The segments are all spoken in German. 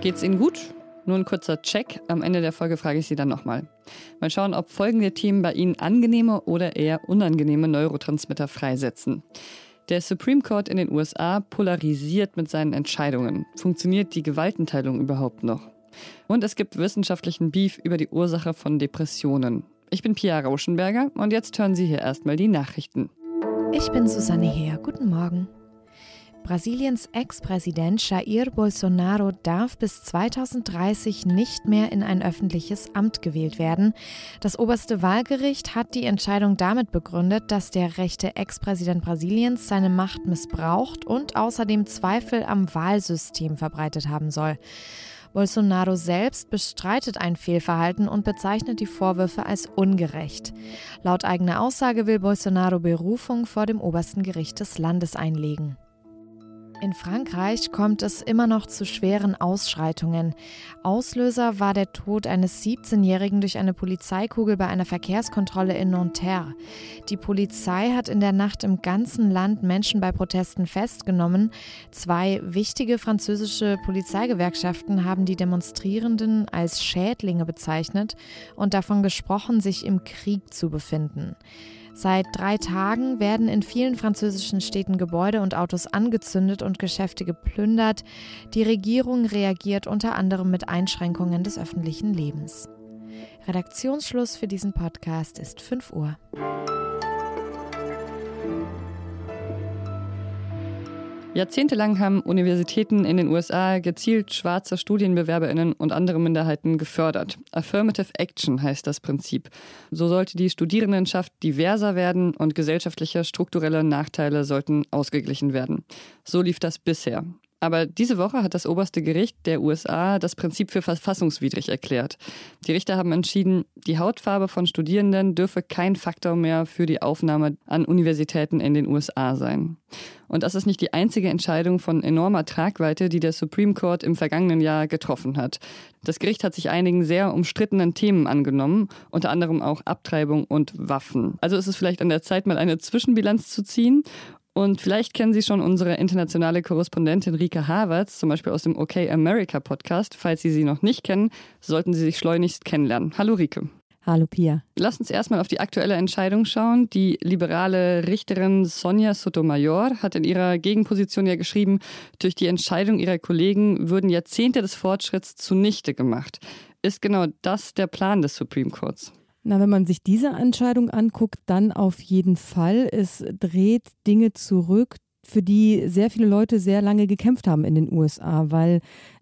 Geht's Ihnen gut? Nur ein kurzer Check. Am Ende der Folge frage ich Sie dann nochmal. Mal schauen, ob folgende Themen bei Ihnen angenehme oder eher unangenehme Neurotransmitter freisetzen. Der Supreme Court in den USA polarisiert mit seinen Entscheidungen. Funktioniert die Gewaltenteilung überhaupt noch? Und es gibt wissenschaftlichen Beef über die Ursache von Depressionen. Ich bin Pia Rauschenberger und jetzt hören Sie hier erstmal die Nachrichten. Ich bin Susanne Heer. Guten Morgen. Brasiliens Ex-Präsident Jair Bolsonaro darf bis 2030 nicht mehr in ein öffentliches Amt gewählt werden. Das oberste Wahlgericht hat die Entscheidung damit begründet, dass der rechte Ex-Präsident Brasiliens seine Macht missbraucht und außerdem Zweifel am Wahlsystem verbreitet haben soll. Bolsonaro selbst bestreitet ein Fehlverhalten und bezeichnet die Vorwürfe als ungerecht. Laut eigener Aussage will Bolsonaro Berufung vor dem obersten Gericht des Landes einlegen. In Frankreich kommt es immer noch zu schweren Ausschreitungen. Auslöser war der Tod eines 17-Jährigen durch eine Polizeikugel bei einer Verkehrskontrolle in Nanterre. Die Polizei hat in der Nacht im ganzen Land Menschen bei Protesten festgenommen. Zwei wichtige französische Polizeigewerkschaften haben die Demonstrierenden als Schädlinge bezeichnet und davon gesprochen, sich im Krieg zu befinden. Seit drei Tagen werden in vielen französischen Städten Gebäude und Autos angezündet und Geschäfte geplündert. Die Regierung reagiert unter anderem mit Einschränkungen des öffentlichen Lebens. Redaktionsschluss für diesen Podcast ist 5 Uhr. Jahrzehntelang haben Universitäten in den USA gezielt schwarze Studienbewerberinnen und andere Minderheiten gefördert. Affirmative Action heißt das Prinzip. So sollte die Studierendenschaft diverser werden und gesellschaftliche strukturelle Nachteile sollten ausgeglichen werden. So lief das bisher. Aber diese Woche hat das oberste Gericht der USA das Prinzip für verfassungswidrig erklärt. Die Richter haben entschieden, die Hautfarbe von Studierenden dürfe kein Faktor mehr für die Aufnahme an Universitäten in den USA sein. Und das ist nicht die einzige Entscheidung von enormer Tragweite, die der Supreme Court im vergangenen Jahr getroffen hat. Das Gericht hat sich einigen sehr umstrittenen Themen angenommen, unter anderem auch Abtreibung und Waffen. Also ist es vielleicht an der Zeit, mal eine Zwischenbilanz zu ziehen und vielleicht kennen Sie schon unsere internationale Korrespondentin Rika Havertz, zum Beispiel aus dem OK America Podcast. Falls Sie sie noch nicht kennen, sollten Sie sich schleunigst kennenlernen. Hallo Rike. Hallo Pia. Lass uns erstmal auf die aktuelle Entscheidung schauen. Die liberale Richterin Sonja Sotomayor hat in ihrer Gegenposition ja geschrieben, durch die Entscheidung ihrer Kollegen würden Jahrzehnte des Fortschritts zunichte gemacht. Ist genau das der Plan des Supreme Courts? Na, wenn man sich diese Entscheidung anguckt, dann auf jeden Fall. Es dreht Dinge zurück, für die sehr viele Leute sehr lange gekämpft haben in den USA, weil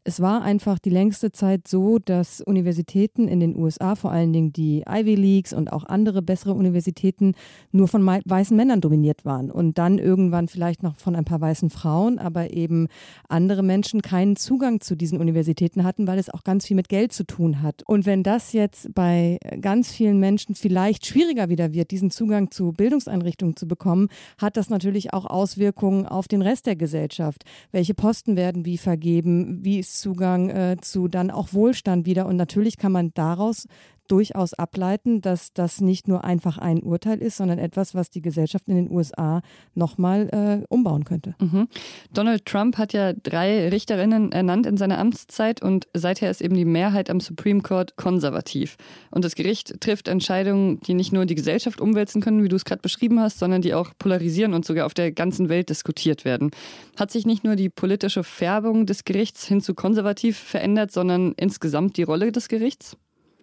es war einfach die längste Zeit so, dass Universitäten in den USA, vor allen Dingen die Ivy Leagues und auch andere bessere Universitäten, nur von weißen Männern dominiert waren und dann irgendwann vielleicht noch von ein paar weißen Frauen, aber eben andere Menschen keinen Zugang zu diesen Universitäten hatten, weil es auch ganz viel mit Geld zu tun hat. Und wenn das jetzt bei ganz vielen Menschen vielleicht schwieriger wieder wird, diesen Zugang zu Bildungseinrichtungen zu bekommen, hat das natürlich auch Auswirkungen auf den Rest der Gesellschaft. Welche Posten werden wie vergeben? Wie ist Zugang äh, zu dann auch Wohlstand wieder. Und natürlich kann man daraus durchaus ableiten, dass das nicht nur einfach ein Urteil ist, sondern etwas, was die Gesellschaft in den USA nochmal äh, umbauen könnte. Mhm. Donald Trump hat ja drei Richterinnen ernannt in seiner Amtszeit und seither ist eben die Mehrheit am Supreme Court konservativ. Und das Gericht trifft Entscheidungen, die nicht nur die Gesellschaft umwälzen können, wie du es gerade beschrieben hast, sondern die auch polarisieren und sogar auf der ganzen Welt diskutiert werden. Hat sich nicht nur die politische Färbung des Gerichts hin zu konservativ verändert, sondern insgesamt die Rolle des Gerichts?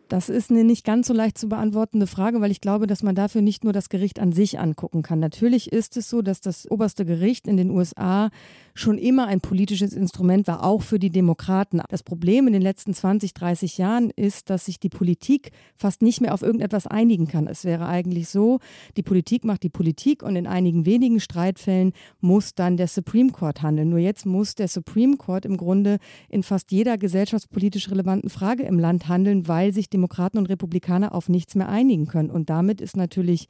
Das ist eine nicht ganz so leicht zu beantwortende Frage, weil ich glaube, dass man dafür nicht nur das Gericht an sich angucken kann. Natürlich ist es so, dass das oberste Gericht in den USA schon immer ein politisches Instrument war, auch für die Demokraten. Das Problem in den letzten 20, 30 Jahren ist, dass sich die Politik fast nicht mehr auf irgendetwas einigen kann. Es wäre eigentlich so, die Politik macht die Politik und in einigen wenigen Streitfällen muss dann der Supreme Court handeln. Nur jetzt muss der Supreme Court im Grunde in fast jeder gesellschaftspolitisch relevanten Frage im Land handeln, weil sich Demokraten und Republikaner auf nichts mehr einigen können. Und damit ist natürlich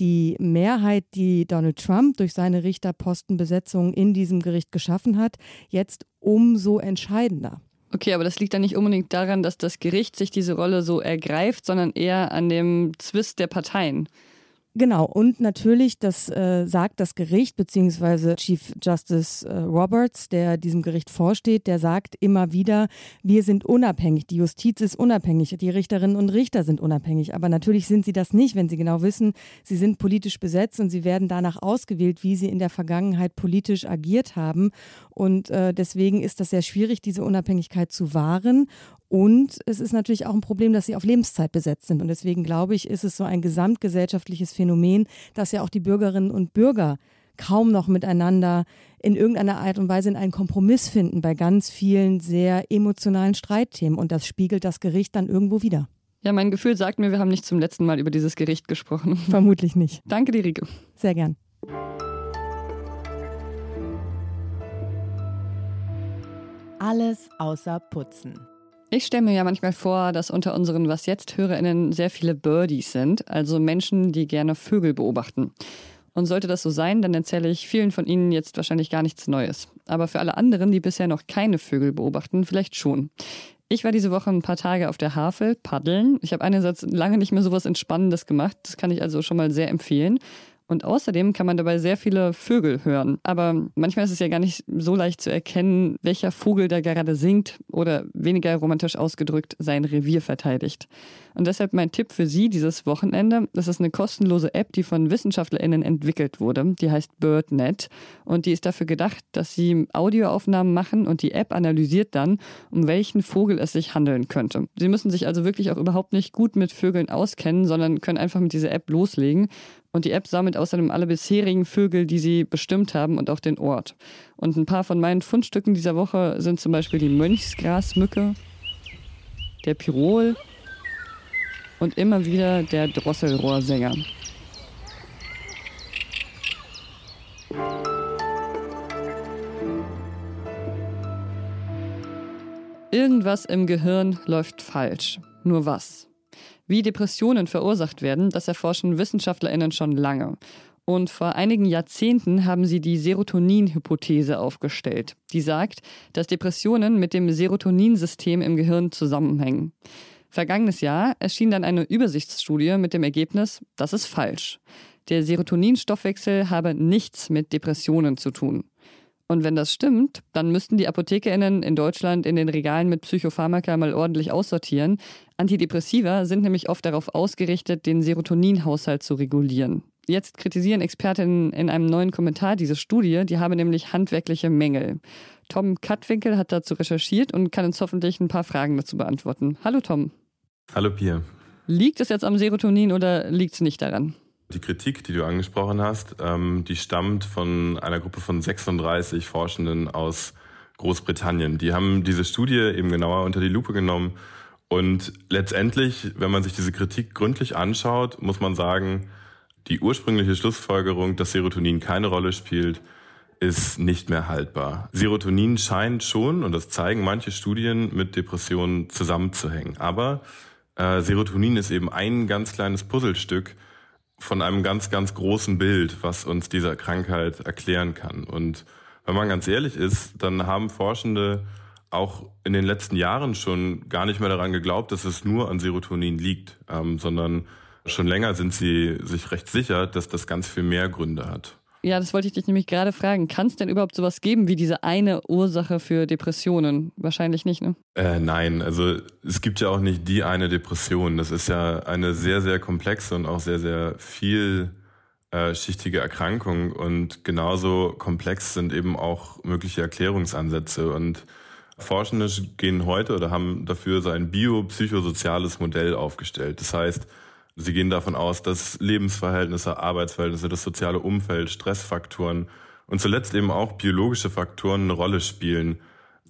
die Mehrheit, die Donald Trump durch seine Richterpostenbesetzung in diesem Gericht geschaffen hat, jetzt umso entscheidender. Okay, aber das liegt dann nicht unbedingt daran, dass das Gericht sich diese Rolle so ergreift, sondern eher an dem Zwist der Parteien. Genau, und natürlich, das äh, sagt das Gericht, beziehungsweise Chief Justice äh, Roberts, der diesem Gericht vorsteht, der sagt immer wieder, wir sind unabhängig, die Justiz ist unabhängig, die Richterinnen und Richter sind unabhängig. Aber natürlich sind sie das nicht, wenn sie genau wissen, sie sind politisch besetzt und sie werden danach ausgewählt, wie sie in der Vergangenheit politisch agiert haben. Und äh, deswegen ist das sehr schwierig, diese Unabhängigkeit zu wahren. Und es ist natürlich auch ein Problem, dass sie auf Lebenszeit besetzt sind. Und deswegen glaube ich, ist es so ein gesamtgesellschaftliches Phänomen, dass ja auch die Bürgerinnen und Bürger kaum noch miteinander in irgendeiner Art und Weise in einen Kompromiss finden bei ganz vielen sehr emotionalen Streitthemen. Und das spiegelt das Gericht dann irgendwo wieder. Ja, mein Gefühl sagt mir, wir haben nicht zum letzten Mal über dieses Gericht gesprochen. Vermutlich nicht. Danke dir, Rike. Sehr gern. Alles außer Putzen. Ich stelle mir ja manchmal vor, dass unter unseren Was jetzt HörerInnen sehr viele Birdies sind, also Menschen, die gerne Vögel beobachten. Und sollte das so sein, dann erzähle ich vielen von Ihnen jetzt wahrscheinlich gar nichts Neues. Aber für alle anderen, die bisher noch keine Vögel beobachten, vielleicht schon. Ich war diese Woche ein paar Tage auf der Havel paddeln. Ich habe einerseits lange nicht mehr sowas Entspannendes gemacht. Das kann ich also schon mal sehr empfehlen. Und außerdem kann man dabei sehr viele Vögel hören. Aber manchmal ist es ja gar nicht so leicht zu erkennen, welcher Vogel da gerade singt oder weniger romantisch ausgedrückt sein Revier verteidigt. Und deshalb mein Tipp für Sie dieses Wochenende. Das ist eine kostenlose App, die von WissenschaftlerInnen entwickelt wurde. Die heißt BirdNet. Und die ist dafür gedacht, dass Sie Audioaufnahmen machen und die App analysiert dann, um welchen Vogel es sich handeln könnte. Sie müssen sich also wirklich auch überhaupt nicht gut mit Vögeln auskennen, sondern können einfach mit dieser App loslegen und die App sammelt außerdem alle bisherigen Vögel, die sie bestimmt haben und auch den Ort. Und ein paar von meinen Fundstücken dieser Woche sind zum Beispiel die Mönchsgrasmücke, der Pirol und immer wieder der Drosselrohrsänger. Irgendwas im Gehirn läuft falsch. Nur was? Wie Depressionen verursacht werden, das erforschen Wissenschaftlerinnen schon lange. Und vor einigen Jahrzehnten haben sie die Serotonin-Hypothese aufgestellt, die sagt, dass Depressionen mit dem Serotoninsystem im Gehirn zusammenhängen. Vergangenes Jahr erschien dann eine Übersichtsstudie mit dem Ergebnis, das ist falsch. Der Serotoninstoffwechsel habe nichts mit Depressionen zu tun. Und wenn das stimmt, dann müssten die ApothekerInnen in Deutschland in den Regalen mit Psychopharmaka mal ordentlich aussortieren. Antidepressiva sind nämlich oft darauf ausgerichtet, den Serotoninhaushalt zu regulieren. Jetzt kritisieren Expertinnen in einem neuen Kommentar diese Studie, die habe nämlich handwerkliche Mängel. Tom Kattwinkel hat dazu recherchiert und kann uns hoffentlich ein paar Fragen dazu beantworten. Hallo Tom. Hallo Pia. Liegt es jetzt am Serotonin oder liegt es nicht daran? Die Kritik, die du angesprochen hast, ähm, die stammt von einer Gruppe von 36 Forschenden aus Großbritannien. Die haben diese Studie eben genauer unter die Lupe genommen. Und letztendlich, wenn man sich diese Kritik gründlich anschaut, muss man sagen, die ursprüngliche Schlussfolgerung, dass Serotonin keine Rolle spielt, ist nicht mehr haltbar. Serotonin scheint schon, und das zeigen manche Studien, mit Depressionen zusammenzuhängen. Aber äh, Serotonin ist eben ein ganz kleines Puzzlestück, von einem ganz, ganz großen Bild, was uns dieser Krankheit erklären kann. Und wenn man ganz ehrlich ist, dann haben Forschende auch in den letzten Jahren schon gar nicht mehr daran geglaubt, dass es nur an Serotonin liegt, ähm, sondern schon länger sind sie sich recht sicher, dass das ganz viel mehr Gründe hat. Ja, das wollte ich dich nämlich gerade fragen. Kann es denn überhaupt sowas geben wie diese eine Ursache für Depressionen? Wahrscheinlich nicht, ne? Äh, nein, also es gibt ja auch nicht die eine Depression. Das ist ja eine sehr, sehr komplexe und auch sehr, sehr vielschichtige Erkrankung. Und genauso komplex sind eben auch mögliche Erklärungsansätze. Und Forschende gehen heute oder haben dafür so ein biopsychosoziales Modell aufgestellt. Das heißt, Sie gehen davon aus, dass Lebensverhältnisse, Arbeitsverhältnisse, das soziale Umfeld, Stressfaktoren und zuletzt eben auch biologische Faktoren eine Rolle spielen,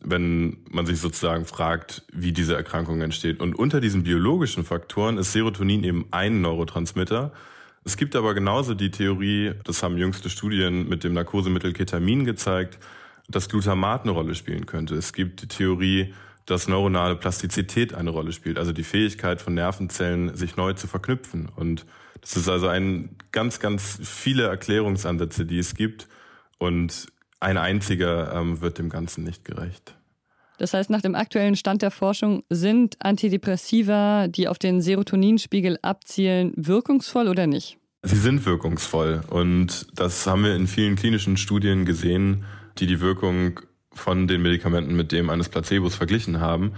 wenn man sich sozusagen fragt, wie diese Erkrankung entsteht. Und unter diesen biologischen Faktoren ist Serotonin eben ein Neurotransmitter. Es gibt aber genauso die Theorie, das haben jüngste Studien mit dem Narkosemittel Ketamin gezeigt, dass Glutamat eine Rolle spielen könnte. Es gibt die Theorie, dass neuronale Plastizität eine Rolle spielt, also die Fähigkeit von Nervenzellen, sich neu zu verknüpfen. Und das ist also ein ganz, ganz viele Erklärungsansätze, die es gibt. Und ein einziger ähm, wird dem Ganzen nicht gerecht. Das heißt, nach dem aktuellen Stand der Forschung sind Antidepressiva, die auf den Serotoninspiegel abzielen, wirkungsvoll oder nicht? Sie sind wirkungsvoll und das haben wir in vielen klinischen Studien gesehen, die die Wirkung von den Medikamenten mit dem eines Placebos verglichen haben.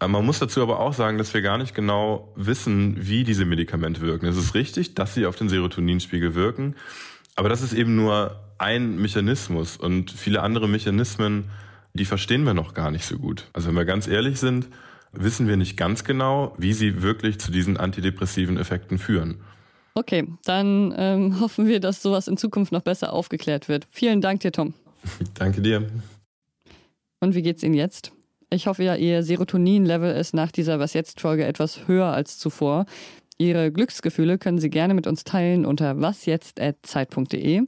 Äh, man muss dazu aber auch sagen, dass wir gar nicht genau wissen, wie diese Medikamente wirken. Es ist richtig, dass sie auf den Serotoninspiegel wirken, aber das ist eben nur ein Mechanismus und viele andere Mechanismen, die verstehen wir noch gar nicht so gut. Also wenn wir ganz ehrlich sind, wissen wir nicht ganz genau, wie sie wirklich zu diesen antidepressiven Effekten führen. Okay, dann ähm, hoffen wir, dass sowas in Zukunft noch besser aufgeklärt wird. Vielen Dank dir, Tom. Danke dir. Und wie geht's Ihnen jetzt? Ich hoffe ja, Ihr Serotonin-Level ist nach dieser Was jetzt-Folge etwas höher als zuvor. Ihre Glücksgefühle können Sie gerne mit uns teilen unter wasjetzt.zeit.de.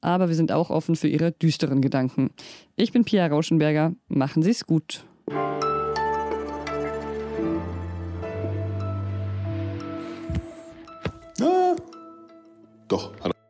Aber wir sind auch offen für Ihre düsteren Gedanken. Ich bin Pia Rauschenberger. Machen Sie es gut. Doch, hat